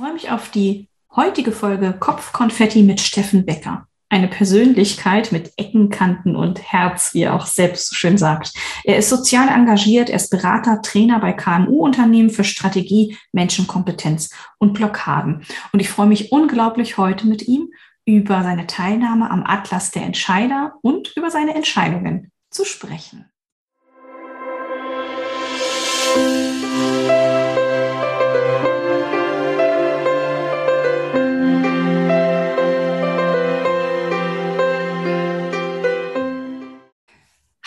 freue mich auf die heutige Folge Kopfkonfetti mit Steffen Becker. Eine Persönlichkeit mit Ecken, Kanten und Herz, wie er auch selbst so schön sagt. Er ist sozial engagiert, er ist Berater, Trainer bei KMU-Unternehmen für Strategie, Menschenkompetenz und Blockaden. Und ich freue mich unglaublich heute mit ihm über seine Teilnahme am Atlas der Entscheider und über seine Entscheidungen zu sprechen.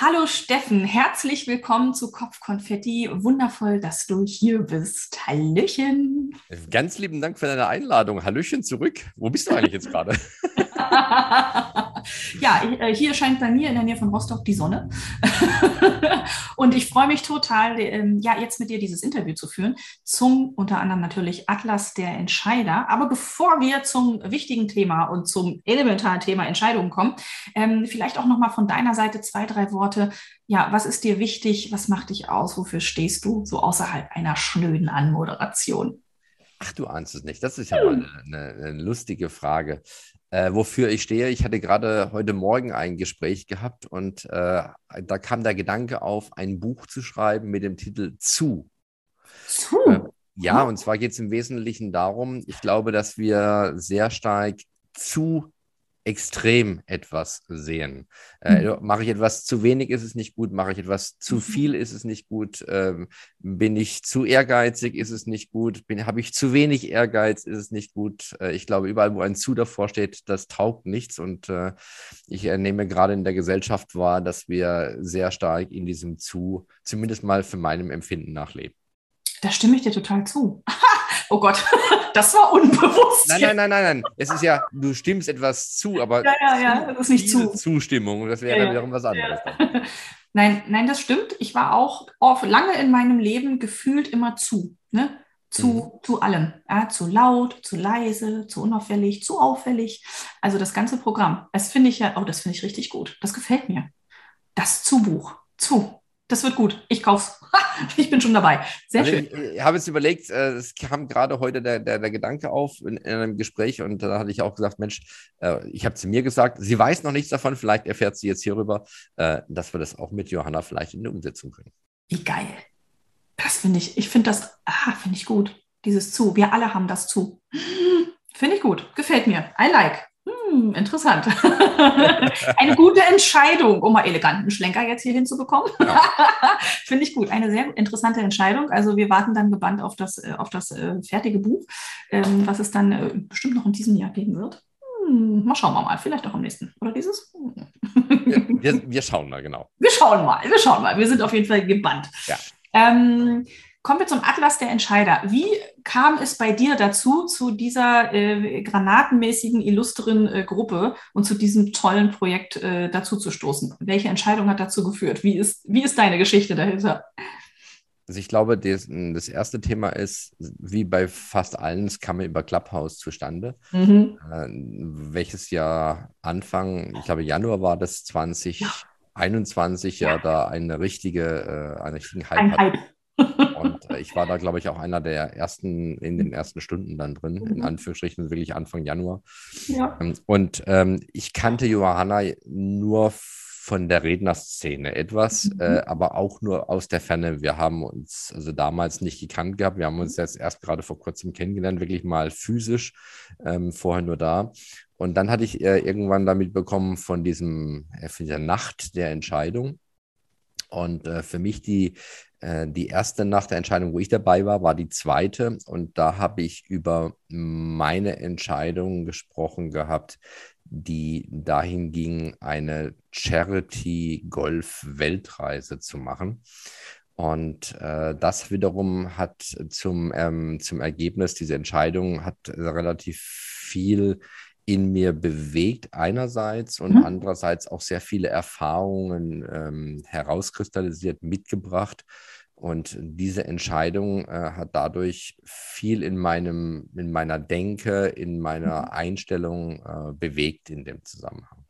Hallo Steffen, herzlich willkommen zu Kopfkonfetti. Wundervoll, dass du hier bist. Hallöchen. Ganz lieben Dank für deine Einladung. Hallöchen zurück. Wo bist du eigentlich jetzt gerade? ja, äh, hier scheint bei mir in der Nähe von Rostock die Sonne. und ich freue mich total, ähm, ja, jetzt mit dir dieses Interview zu führen zum unter anderem natürlich Atlas der Entscheider. Aber bevor wir zum wichtigen Thema und zum elementaren Thema Entscheidungen kommen, ähm, vielleicht auch nochmal von deiner Seite zwei, drei Worte. Ja, was ist dir wichtig? Was macht dich aus? Wofür stehst du so außerhalb einer schnöden Anmoderation? Ach, du ahnst es nicht. Das ist ja mal eine, eine, eine lustige Frage äh, wofür ich stehe. Ich hatte gerade heute Morgen ein Gespräch gehabt und äh, da kam der Gedanke auf, ein Buch zu schreiben mit dem Titel Zu. Zu? Äh, ja, und zwar geht es im Wesentlichen darum, ich glaube, dass wir sehr stark zu extrem etwas sehen. Äh, mhm. mache ich etwas zu wenig, ist es nicht gut. Mache ich etwas zu mhm. viel, ist es nicht gut. Ähm, bin ich zu ehrgeizig, ist es nicht gut. Habe ich zu wenig Ehrgeiz, ist es nicht gut. Äh, ich glaube, überall, wo ein zu davor steht, das taugt nichts. Und äh, ich nehme gerade in der Gesellschaft wahr, dass wir sehr stark in diesem zu, zumindest mal für meinem Empfinden nachleben. Da stimme ich dir total zu. oh Gott, das war unbewusst. Nein, nein, nein, nein, nein. Es ist ja, du stimmst etwas zu, aber ja, ja, ja, das ist nicht zu. Zustimmung, das wäre ja, wiederum was anderes. Ja. Nein, nein, das stimmt. Ich war auch oft, lange in meinem Leben gefühlt immer zu. Ne? Zu, mhm. zu allem. Ja, zu laut, zu leise, zu unauffällig, zu auffällig. Also das ganze Programm. Das finde ich ja, oh, das finde ich richtig gut. Das gefällt mir. Das Zu-Buch. Zu. Das wird gut. Ich kauf's. ich bin schon dabei. Sehr also schön. Ich, ich habe jetzt überlegt, äh, es kam gerade heute der, der, der Gedanke auf in, in, einem Gespräch und da hatte ich auch gesagt, Mensch, äh, ich habe zu mir gesagt, sie weiß noch nichts davon, vielleicht erfährt sie jetzt hierüber, äh, dass wir das auch mit Johanna vielleicht in die Umsetzung bringen. Wie geil. Das finde ich, ich finde das, ah, finde ich gut. Dieses zu. Wir alle haben das zu. Finde ich gut. Gefällt mir. I like. Hm, interessant. Eine gute Entscheidung, um mal eleganten Schlenker jetzt hier hinzubekommen. Ja. Finde ich gut. Eine sehr interessante Entscheidung. Also wir warten dann gebannt auf das, äh, auf das äh, fertige Buch, ähm, was es dann äh, bestimmt noch in diesem Jahr geben wird. Hm, mal schauen wir mal. Vielleicht auch am nächsten. Oder dieses? wir, wir, wir, schauen mal, genau. Wir schauen mal. Wir schauen mal. Wir sind auf jeden Fall gebannt. Ja. Ähm, Kommen wir zum Atlas der Entscheider. Wie kam es bei dir dazu, zu dieser äh, granatenmäßigen, illustren äh, Gruppe und zu diesem tollen Projekt äh, dazu zu stoßen? Welche Entscheidung hat dazu geführt? Wie ist, wie ist deine Geschichte dahinter? Also ich glaube, das, das, erste Thema ist, wie bei fast allen, es kam über Clubhouse zustande. Mhm. Äh, welches Jahr Anfang, ich glaube Januar war das 2021 ja, ja da eine richtige, äh, einen richtigen Hype, Ein Hype. Und äh, ich war da, glaube ich, auch einer der ersten in den ersten Stunden dann drin, mhm. in Anführungsstrichen, wirklich Anfang Januar. Ja. Ähm, und ähm, ich kannte Johanna nur von der Rednerszene etwas, mhm. äh, aber auch nur aus der Ferne. Wir haben uns also damals nicht gekannt gehabt. Wir haben uns jetzt erst gerade vor kurzem kennengelernt, wirklich mal physisch, ähm, vorher nur da. Und dann hatte ich äh, irgendwann damit bekommen von diesem, äh, von dieser Nacht der Entscheidung. Und äh, für mich die die erste nach der Entscheidung, wo ich dabei war, war die zweite. Und da habe ich über meine Entscheidung gesprochen gehabt, die dahin ging, eine Charity-Golf-Weltreise zu machen. Und äh, das wiederum hat zum, ähm, zum Ergebnis, diese Entscheidung hat relativ viel in mir bewegt einerseits und mhm. andererseits auch sehr viele Erfahrungen ähm, herauskristallisiert, mitgebracht. Und diese Entscheidung äh, hat dadurch viel in meinem, in meiner Denke, in meiner mhm. Einstellung äh, bewegt in dem Zusammenhang.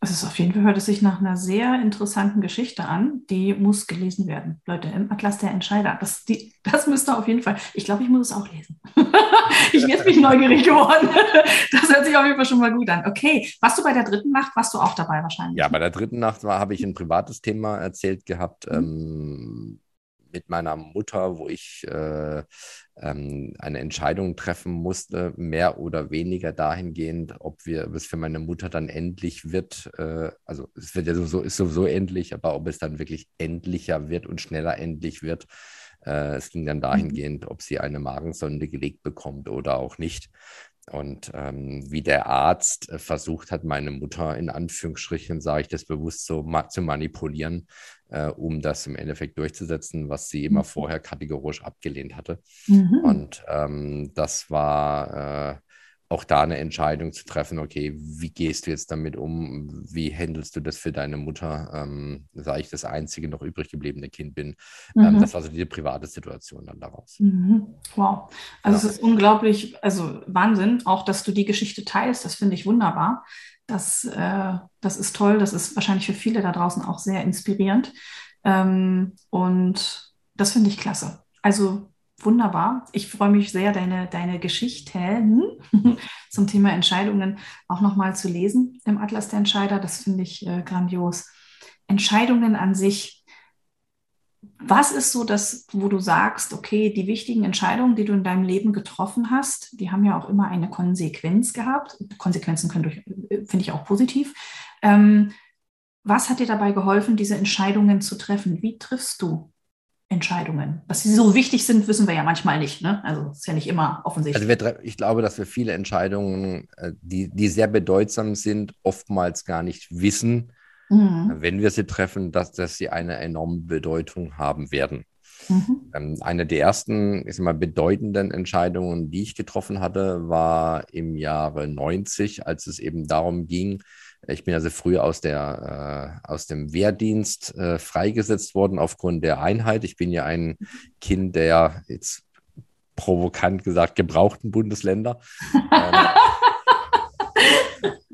Es ist auf jeden Fall, hört es sich nach einer sehr interessanten Geschichte an. Die muss gelesen werden. Leute, im Atlas der Entscheider. Das, die, das müsste auf jeden Fall. Ich glaube, ich muss es auch lesen. ich jetzt bin neugierig geworden. das hört sich auf jeden Fall schon mal gut an. Okay, warst du bei der dritten Nacht? Warst du auch dabei wahrscheinlich? Ja, bei der dritten Nacht war, habe ich ein privates Thema erzählt gehabt. Mhm. Ähm, mit meiner Mutter, wo ich äh, ähm, eine Entscheidung treffen musste, mehr oder weniger dahingehend, ob wir es für meine Mutter dann endlich wird. Äh, also es wird ja sowieso, ist sowieso endlich, aber ob es dann wirklich endlicher wird und schneller endlich wird. Äh, es ging dann mhm. dahingehend, ob sie eine Magensonde gelegt bekommt oder auch nicht. Und ähm, wie der Arzt äh, versucht hat, meine Mutter in Anführungsstrichen, sage ich das bewusst so, ma zu manipulieren, äh, um das im Endeffekt durchzusetzen, was sie immer mhm. vorher kategorisch abgelehnt hatte. Mhm. Und ähm, das war äh, auch da eine Entscheidung zu treffen, okay, wie gehst du jetzt damit um? Wie handelst du das für deine Mutter, ähm, da ich das einzige noch übrig gebliebene Kind bin? Ähm, mhm. das war so diese private Situation dann daraus. Mhm. Wow. Also ja. es ist unglaublich, also Wahnsinn, auch dass du die Geschichte teilst, das finde ich wunderbar. Das, äh, das ist toll, das ist wahrscheinlich für viele da draußen auch sehr inspirierend. Ähm, und das finde ich klasse. Also wunderbar. Ich freue mich sehr, deine, deine Geschichten zum Thema Entscheidungen auch nochmal zu lesen im Atlas der Entscheider. Das finde ich äh, grandios. Entscheidungen an sich. Was ist so das, wo du sagst, okay, die wichtigen Entscheidungen, die du in deinem Leben getroffen hast, die haben ja auch immer eine Konsequenz gehabt. Konsequenzen können durch, äh, finde ich auch positiv. Ähm, was hat dir dabei geholfen, diese Entscheidungen zu treffen? Wie triffst du Entscheidungen. Dass sie so wichtig sind, wissen wir ja manchmal nicht. Ne? Also ist ja nicht immer offensichtlich. Also wir, ich glaube, dass wir viele Entscheidungen, äh, die, die sehr bedeutsam sind, oftmals gar nicht wissen, mhm. wenn wir sie treffen, dass, dass sie eine enorme Bedeutung haben werden. Mhm. Ähm, eine der ersten ich mal, bedeutenden Entscheidungen, die ich getroffen hatte, war im Jahre 90, als es eben darum ging, ich bin also früh aus, der, äh, aus dem Wehrdienst äh, freigesetzt worden aufgrund der Einheit. Ich bin ja ein Kind der jetzt provokant gesagt gebrauchten Bundesländer. ähm,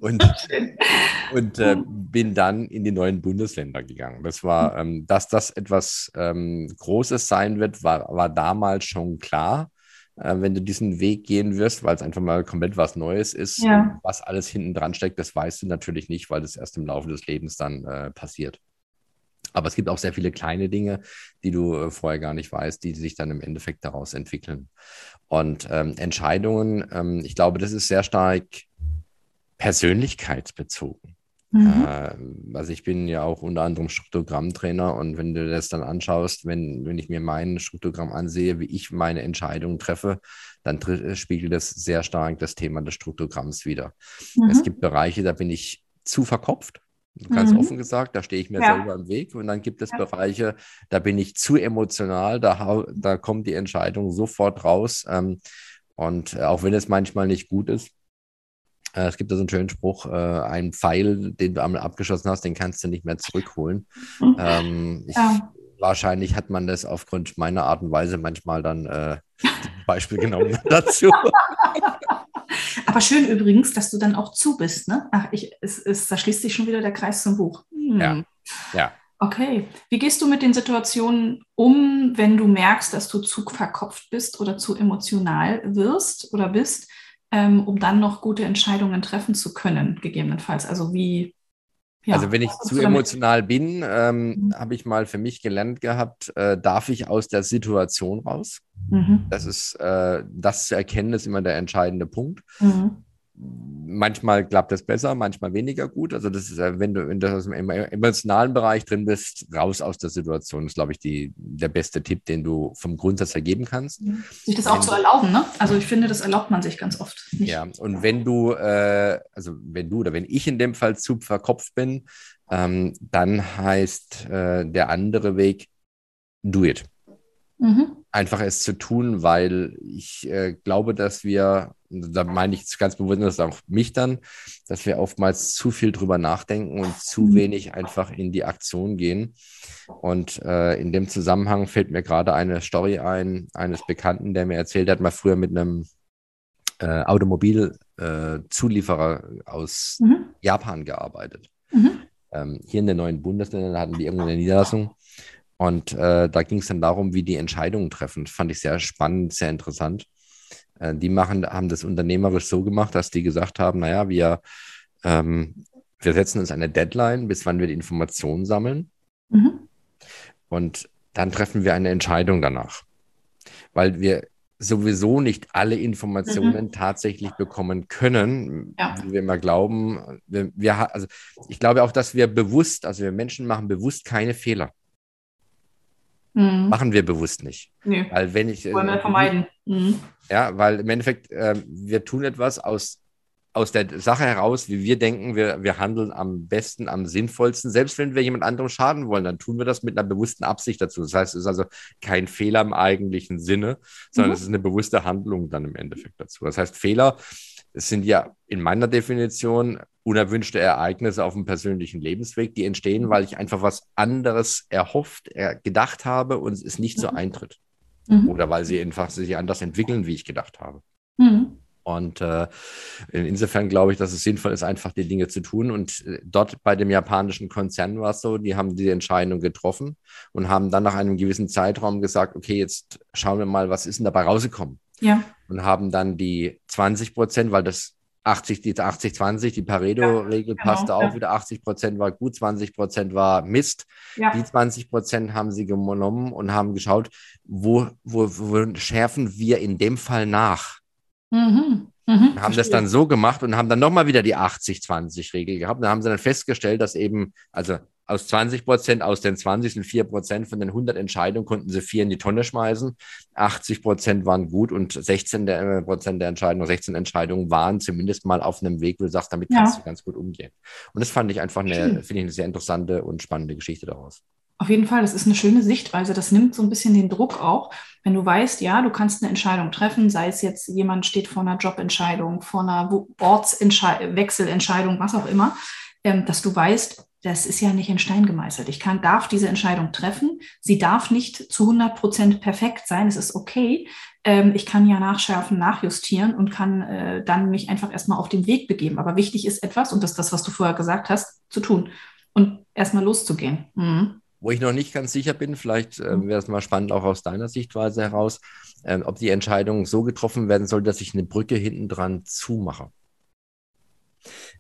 und, und äh, bin dann in die neuen Bundesländer gegangen. Das war, ähm, dass das etwas ähm, Großes sein wird, war, war damals schon klar äh, wenn du diesen Weg gehen wirst, weil es einfach mal komplett was Neues ist. Ja. Was alles hinten dran steckt, das weißt du natürlich nicht, weil das erst im Laufe des Lebens dann äh, passiert. Aber es gibt auch sehr viele kleine Dinge, die du äh, vorher gar nicht weißt, die sich dann im Endeffekt daraus entwickeln. Und ähm, Entscheidungen, ähm, ich glaube, das ist sehr stark persönlichkeitsbezogen. Mhm. Äh, also ich bin ja auch unter anderem Struktogrammtrainer und wenn du das dann anschaust, wenn, wenn ich mir mein Struktogramm ansehe, wie ich meine Entscheidungen treffe, dann spiegelt das sehr stark das Thema des Struktogramms wieder. Mhm. Es gibt Bereiche, da bin ich zu verkopft. Ganz mhm. offen gesagt, da stehe ich mir ja. selber im Weg. Und dann gibt es ja. Bereiche, da bin ich zu emotional, da, da kommt die Entscheidung sofort raus. Ähm, und auch wenn es manchmal nicht gut ist, äh, es gibt da so einen schönen Spruch, äh, ein Pfeil, den du einmal abgeschossen hast, den kannst du nicht mehr zurückholen. Ähm, ich, ja. Wahrscheinlich hat man das aufgrund meiner Art und Weise manchmal dann äh, Beispiel genommen dazu. Aber schön übrigens, dass du dann auch zu bist. Ne? Ach, ich, es, es, da schließt sich schon wieder der Kreis zum Buch. Hm. Ja. ja. Okay. Wie gehst du mit den Situationen um, wenn du merkst, dass du zu verkopft bist oder zu emotional wirst oder bist? Ähm, um dann noch gute Entscheidungen treffen zu können, gegebenenfalls. Also wie. Ja, also wenn ich zu emotional bin, ähm, mhm. habe ich mal für mich gelernt gehabt, äh, darf ich aus der Situation raus? Mhm. Das ist, äh, das zu erkennen, ist immer der entscheidende Punkt. Mhm manchmal klappt das besser, manchmal weniger gut. Also das ist, wenn du, wenn du im emotionalen Bereich drin bist, raus aus der Situation, ist, glaube ich, die, der beste Tipp, den du vom Grundsatz ergeben kannst. Sich das auch wenn, zu erlauben, ne? Also ich finde, das erlaubt man sich ganz oft nicht. Ja, und wenn du, äh, also wenn du oder wenn ich in dem Fall zu verkopft bin, ähm, dann heißt äh, der andere Weg, do it. Mhm. Einfach es zu tun, weil ich äh, glaube, dass wir da meine ich ganz bewusst das auch mich dann, dass wir oftmals zu viel drüber nachdenken und zu mhm. wenig einfach in die Aktion gehen. Und äh, in dem Zusammenhang fällt mir gerade eine Story ein, eines Bekannten, der mir erzählt hat, mal früher mit einem äh, Automobilzulieferer äh, aus mhm. Japan gearbeitet. Mhm. ähm, hier in den neuen Bundesländern hatten die irgendwo eine Niederlassung. Und äh, da ging es dann darum, wie die Entscheidungen treffen. Das fand ich sehr spannend, sehr interessant. Äh, die machen, haben das unternehmerisch so gemacht, dass die gesagt haben, naja, wir, ähm, wir setzen uns eine Deadline, bis wann wir die Informationen sammeln. Mhm. Und dann treffen wir eine Entscheidung danach. Weil wir sowieso nicht alle Informationen mhm. tatsächlich bekommen können, ja. wie wir immer glauben. Wir, wir, also ich glaube auch, dass wir bewusst, also wir Menschen machen bewusst keine Fehler. Mhm. Machen wir bewusst nicht. Nee. Weil wenn ich. Wollen wir äh, vermeiden. Mhm. Ja, weil im Endeffekt, äh, wir tun etwas aus aus der Sache heraus, wie wir denken, wir, wir handeln am besten, am sinnvollsten. Selbst wenn wir jemand anderem schaden wollen, dann tun wir das mit einer bewussten Absicht dazu. Das heißt, es ist also kein Fehler im eigentlichen Sinne, sondern mhm. es ist eine bewusste Handlung dann im Endeffekt dazu. Das heißt, Fehler sind ja in meiner Definition unerwünschte Ereignisse auf dem persönlichen Lebensweg, die entstehen, weil ich einfach was anderes erhofft, gedacht habe und es nicht so mhm. eintritt. Mhm. Oder weil sie einfach sich anders entwickeln, wie ich gedacht habe. Mhm. Und äh, insofern glaube ich, dass es sinnvoll ist, einfach die Dinge zu tun. Und äh, dort bei dem japanischen Konzern war es so, die haben die Entscheidung getroffen und haben dann nach einem gewissen Zeitraum gesagt, okay, jetzt schauen wir mal, was ist denn dabei rausgekommen? Ja. Und haben dann die 20 Prozent, weil das 80, die 80, 20, die Pareto-Regel ja, genau, passte auch ja. wieder. 80 Prozent war gut, 20 Prozent war Mist. Ja. Die 20 Prozent haben sie genommen und haben geschaut, wo, wo, wo schärfen wir in dem Fall nach? Mhm. Mhm, haben das dann so gemacht und haben dann nochmal wieder die 80-20-Regel gehabt. Da haben sie dann festgestellt, dass eben, also aus 20 Prozent, aus den 20 sind 4 Prozent von den 100 Entscheidungen konnten sie vier in die Tonne schmeißen. 80 Prozent waren gut und 16 der, äh, Prozent der Entscheidungen, 16 Entscheidungen waren zumindest mal auf einem Weg, wo du sagst, damit kannst ja. du ganz gut umgehen. Und das fand ich einfach eine, finde ich eine sehr interessante und spannende Geschichte daraus. Auf jeden Fall, das ist eine schöne Sichtweise. Das nimmt so ein bisschen den Druck auch, wenn du weißt, ja, du kannst eine Entscheidung treffen, sei es jetzt jemand steht vor einer Jobentscheidung, vor einer Ortswechselentscheidung, was auch immer, ähm, dass du weißt, das ist ja nicht in Stein gemeißelt. Ich kann, darf diese Entscheidung treffen. Sie darf nicht zu 100 Prozent perfekt sein. Es ist okay. Ähm, ich kann ja nachschärfen, nachjustieren und kann äh, dann mich einfach erstmal auf den Weg begeben. Aber wichtig ist etwas, und das ist das, was du vorher gesagt hast, zu tun und erstmal loszugehen. Mhm. Wo ich noch nicht ganz sicher bin, vielleicht äh, mhm. wäre es mal spannend, auch aus deiner Sichtweise heraus, äh, ob die Entscheidung so getroffen werden soll, dass ich eine Brücke hinten dran zumache.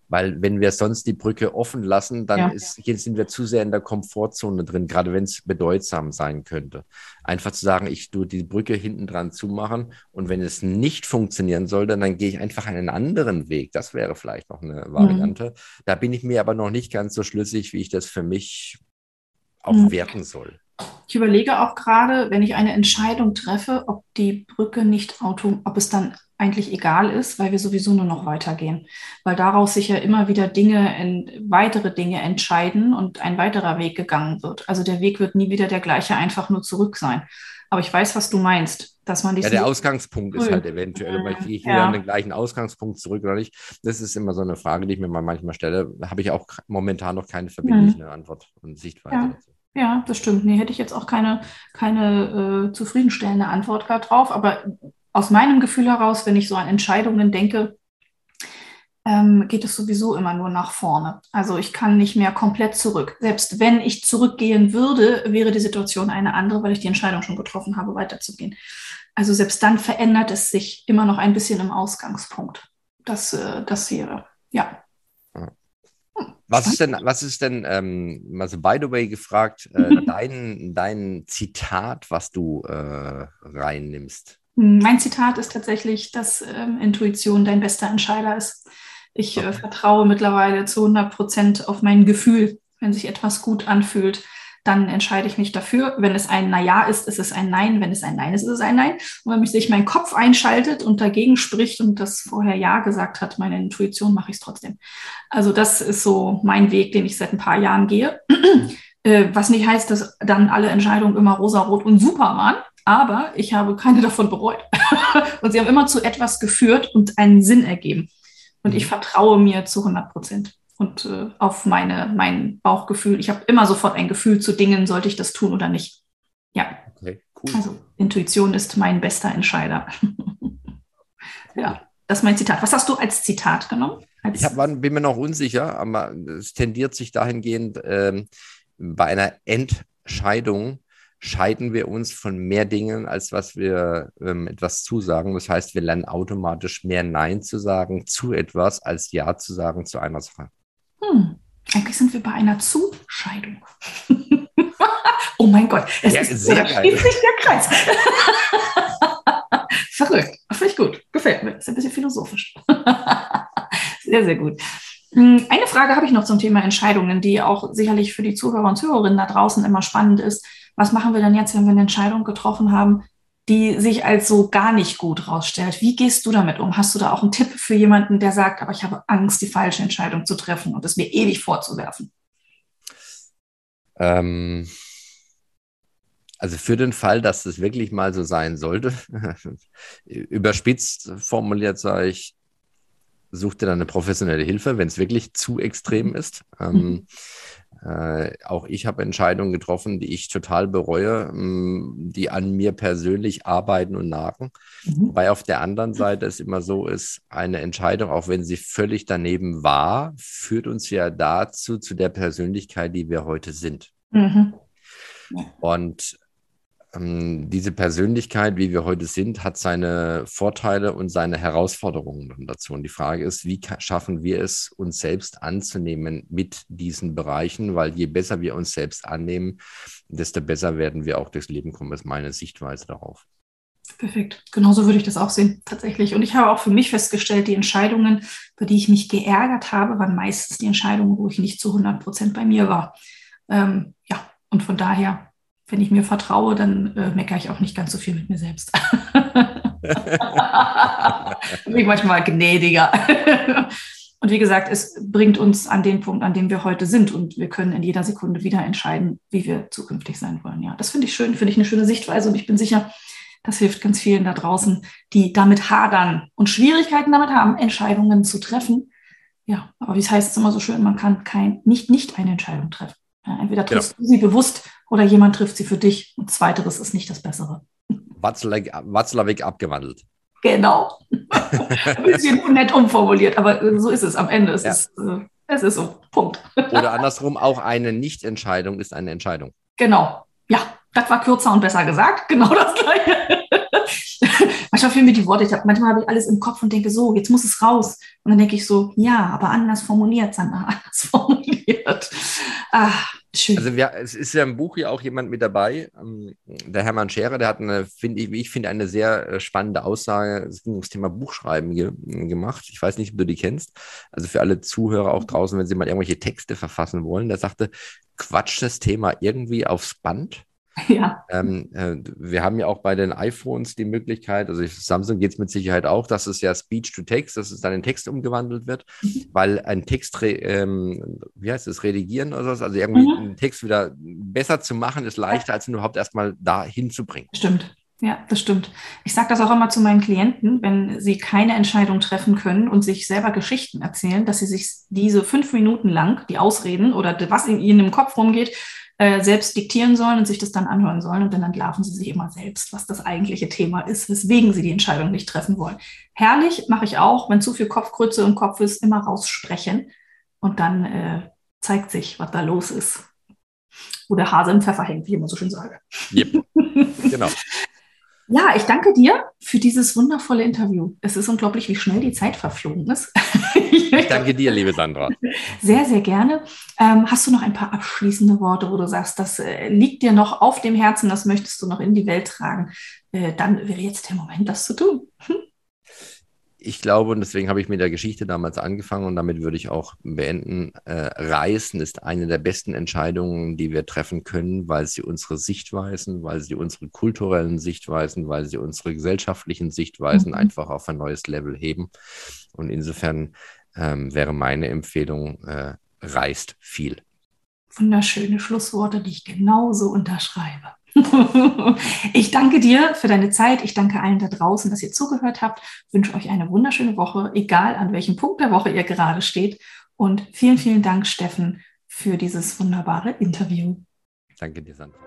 Weil wenn wir sonst die Brücke offen lassen, dann ja. ist, sind wir zu sehr in der Komfortzone drin, gerade wenn es bedeutsam sein könnte. Einfach zu sagen, ich tue die Brücke hinten dran zumachen und wenn es nicht funktionieren sollte, dann gehe ich einfach einen anderen Weg. Das wäre vielleicht noch eine Variante. Mhm. Da bin ich mir aber noch nicht ganz so schlüssig, wie ich das für mich auch mhm. werten soll. Ich überlege auch gerade, wenn ich eine Entscheidung treffe, ob die Brücke nicht auto, ob es dann eigentlich egal ist, weil wir sowieso nur noch weitergehen. Weil daraus sich ja immer wieder Dinge, weitere Dinge entscheiden und ein weiterer Weg gegangen wird. Also der Weg wird nie wieder der gleiche, einfach nur zurück sein. Aber ich weiß, was du meinst, dass man Ja, der Ausgangspunkt ist halt eventuell, weil ich gehe ja. an den gleichen Ausgangspunkt zurück oder nicht. Das ist immer so eine Frage, die ich mir mal manchmal stelle. Da habe ich auch momentan noch keine verbindliche mhm. Antwort und Sichtweise ja. dazu. Ja, das stimmt. Nee, hätte ich jetzt auch keine, keine äh, zufriedenstellende Antwort drauf. Aber aus meinem Gefühl heraus, wenn ich so an Entscheidungen denke, ähm, geht es sowieso immer nur nach vorne. Also ich kann nicht mehr komplett zurück. Selbst wenn ich zurückgehen würde, wäre die Situation eine andere, weil ich die Entscheidung schon getroffen habe, weiterzugehen. Also selbst dann verändert es sich immer noch ein bisschen im Ausgangspunkt. Das, äh, das wäre, ja. Was ist denn, was ist denn, ähm, also by the way gefragt, äh, dein, dein Zitat, was du äh, reinnimmst? Mein Zitat ist tatsächlich, dass ähm, Intuition dein bester Entscheider ist. Ich äh, vertraue mittlerweile zu 100 Prozent auf mein Gefühl, wenn sich etwas gut anfühlt dann entscheide ich mich dafür. Wenn es ein Naja ist, ist es ein Nein. Wenn es ein Nein ist, ist es ein Nein. Und wenn sich mein Kopf einschaltet und dagegen spricht und das vorher Ja gesagt hat, meine Intuition, mache ich es trotzdem. Also das ist so mein Weg, den ich seit ein paar Jahren gehe. äh, was nicht heißt, dass dann alle Entscheidungen immer rosarot und super waren. Aber ich habe keine davon bereut. und sie haben immer zu etwas geführt und einen Sinn ergeben. Und ich mhm. vertraue mir zu 100 Prozent und äh, auf meine, mein Bauchgefühl. Ich habe immer sofort ein Gefühl zu Dingen, sollte ich das tun oder nicht. Ja. Okay, cool. Also Intuition ist mein bester Entscheider. ja. Das ist mein Zitat. Was hast du als Zitat genommen? Als ich hab, bin mir noch unsicher, aber es tendiert sich dahingehend, ähm, bei einer Entscheidung scheiden wir uns von mehr Dingen, als was wir ähm, etwas zusagen. Das heißt, wir lernen automatisch mehr Nein zu sagen zu etwas, als Ja zu sagen zu einer Sache. Hm. Eigentlich sind wir bei einer Zuscheidung. oh mein Gott, es ja, ist sehr geil. sich der Kreis. Verrückt. Finde ich gut. Gefällt mir. Ist ein bisschen philosophisch. sehr, sehr gut. Hm, eine Frage habe ich noch zum Thema Entscheidungen, die auch sicherlich für die Zuhörer und Zuhörerinnen da draußen immer spannend ist. Was machen wir denn jetzt, wenn wir eine Entscheidung getroffen haben, die sich als so gar nicht gut rausstellt? Wie gehst du damit um? Hast du da auch einen Tipp für jemanden, der sagt, aber ich habe Angst, die falsche Entscheidung zu treffen und es mir ewig vorzuwerfen? Ähm, also für den Fall, dass es wirklich mal so sein sollte, überspitzt formuliert sage ich, such dir dann eine professionelle Hilfe, wenn es wirklich zu extrem mhm. ist. Ähm, äh, auch ich habe Entscheidungen getroffen, die ich total bereue, mh, mm, die an mir persönlich arbeiten und nagen. Mhm. Wobei auf der anderen Seite es immer so ist, eine Entscheidung, auch wenn sie völlig daneben war, führt uns ja dazu, zu der Persönlichkeit, die wir heute sind. Mhm. Und ähm, diese Persönlichkeit, wie wir heute sind, hat seine Vorteile und seine Herausforderungen dazu. Und die Frage ist, wie schaffen wir es, uns selbst anzunehmen mit diesen Bereichen? Weil je besser wir uns selbst annehmen, desto besser werden wir auch durchs Leben kommen, ist meine Sichtweise darauf. Perfekt. Genauso würde ich das auch sehen, tatsächlich. Und ich habe auch für mich festgestellt, die Entscheidungen, für die ich mich geärgert habe, waren meistens die Entscheidungen, wo ich nicht zu 100 Prozent bei mir war. Ähm, ja, und von daher wenn ich mir vertraue, dann äh, meckere ich auch nicht ganz so viel mit mir selbst. bin ich manchmal gnädiger. und wie gesagt, es bringt uns an den Punkt, an dem wir heute sind. Und wir können in jeder Sekunde wieder entscheiden, wie wir zukünftig sein wollen. Ja, das finde ich schön, finde ich eine schöne Sichtweise. Und ich bin sicher, das hilft ganz vielen da draußen, die damit hadern und Schwierigkeiten damit haben, Entscheidungen zu treffen. Ja, aber wie es heißt es immer so schön, man kann kein, nicht, nicht eine Entscheidung treffen. Ja, entweder triffst ja. du sie bewusst oder jemand trifft sie für dich. Und zweiteres ist nicht das Bessere. Watzlawick abgewandelt. Genau. Ein bisschen nett umformuliert, aber so ist es am Ende. Es, ja. ist, äh, es ist so. Punkt. Oder andersrum, auch eine Nichtentscheidung ist eine Entscheidung. Genau. Ja, das war kürzer und besser gesagt. Genau das gleiche. manchmal fehlen mir die Worte. Ich hab, manchmal habe ich alles im Kopf und denke so, jetzt muss es raus. Und dann denke ich so, ja, aber anders formuliert, Sandra, anders formuliert. Ah, Schön. Also wir, es ist ja im Buch ja auch jemand mit dabei, ähm, der Hermann Scherer, der hat eine, finde ich, ich finde, eine sehr äh, spannende Aussage, es ging ums Thema Buchschreiben ge gemacht. Ich weiß nicht, ob du die kennst. Also für alle Zuhörer auch draußen, wenn sie mal irgendwelche Texte verfassen wollen, der sagte, quatsch das Thema irgendwie aufs Band Ja. Ähm, äh, wir haben ja auch bei den iPhones die Möglichkeit, also Samsung geht es mit Sicherheit auch, dass es ja Speech to Text, dass es dann in Text umgewandelt wird, mhm. weil ein Text, ähm, wie heißt es, redigieren oder so, also irgendwie mhm. einen Text wieder besser zu machen, ist leichter, als ihn überhaupt erstmal da hinzubringen. Stimmt. Ja, das stimmt. Ich sage das auch immer zu meinen Klienten, wenn sie keine Entscheidung treffen können und sich selber Geschichten erzählen, dass sie sich diese fünf Minuten lang, die Ausreden oder was in ihnen im Kopf rumgeht, äh, selbst diktieren sollen und sich das dann anhören sollen. Und dann entlarven sie sich immer selbst, was das eigentliche Thema ist, weswegen sie die Entscheidung nicht treffen wollen. Herrlich mache ich auch, wenn zu viel Kopfgrütze im Kopf ist, immer raussprechen. Und dann äh, zeigt sich, was da los ist. Wo der Hase im Pfeffer hängt, wie ich immer so schön sage. Yep. Genau. Ja, ich danke dir für dieses wundervolle Interview. Es ist unglaublich, wie schnell die Zeit verflogen ist. ich danke dir, liebe Sandra. Sehr, sehr gerne. Ähm, hast du noch ein paar abschließende Worte, wo du sagst, das äh, liegt dir noch auf dem Herzen, das möchtest du noch in die Welt tragen? Äh, dann wäre jetzt der Moment, das zu tun. Hm? ich glaube, und deswegen habe ich mit der Geschichte damals angefangen und damit würde ich auch beenden, äh, Reisen ist eine der besten Entscheidungen, die wir treffen können, weil sie unsere Sichtweisen, weil sie unsere kulturellen Sichtweisen, weil sie unsere gesellschaftlichen Sichtweisen mhm. einfach auf ein neues Level heben. Und insofern ähm, wäre meine Empfehlung, äh, reist viel. Wunderschöne Schlussworte, die ich genauso unterschreibe. Ich danke dir für deine Zeit. Ich danke allen da draußen, dass ihr zugehört habt. Ich wünsche euch eine wunderschöne Woche, egal an welchem Punkt der Woche ihr gerade steht. Und vielen, vielen Dank, Steffen, für dieses wunderbare Interview. Danke dir, Sandra.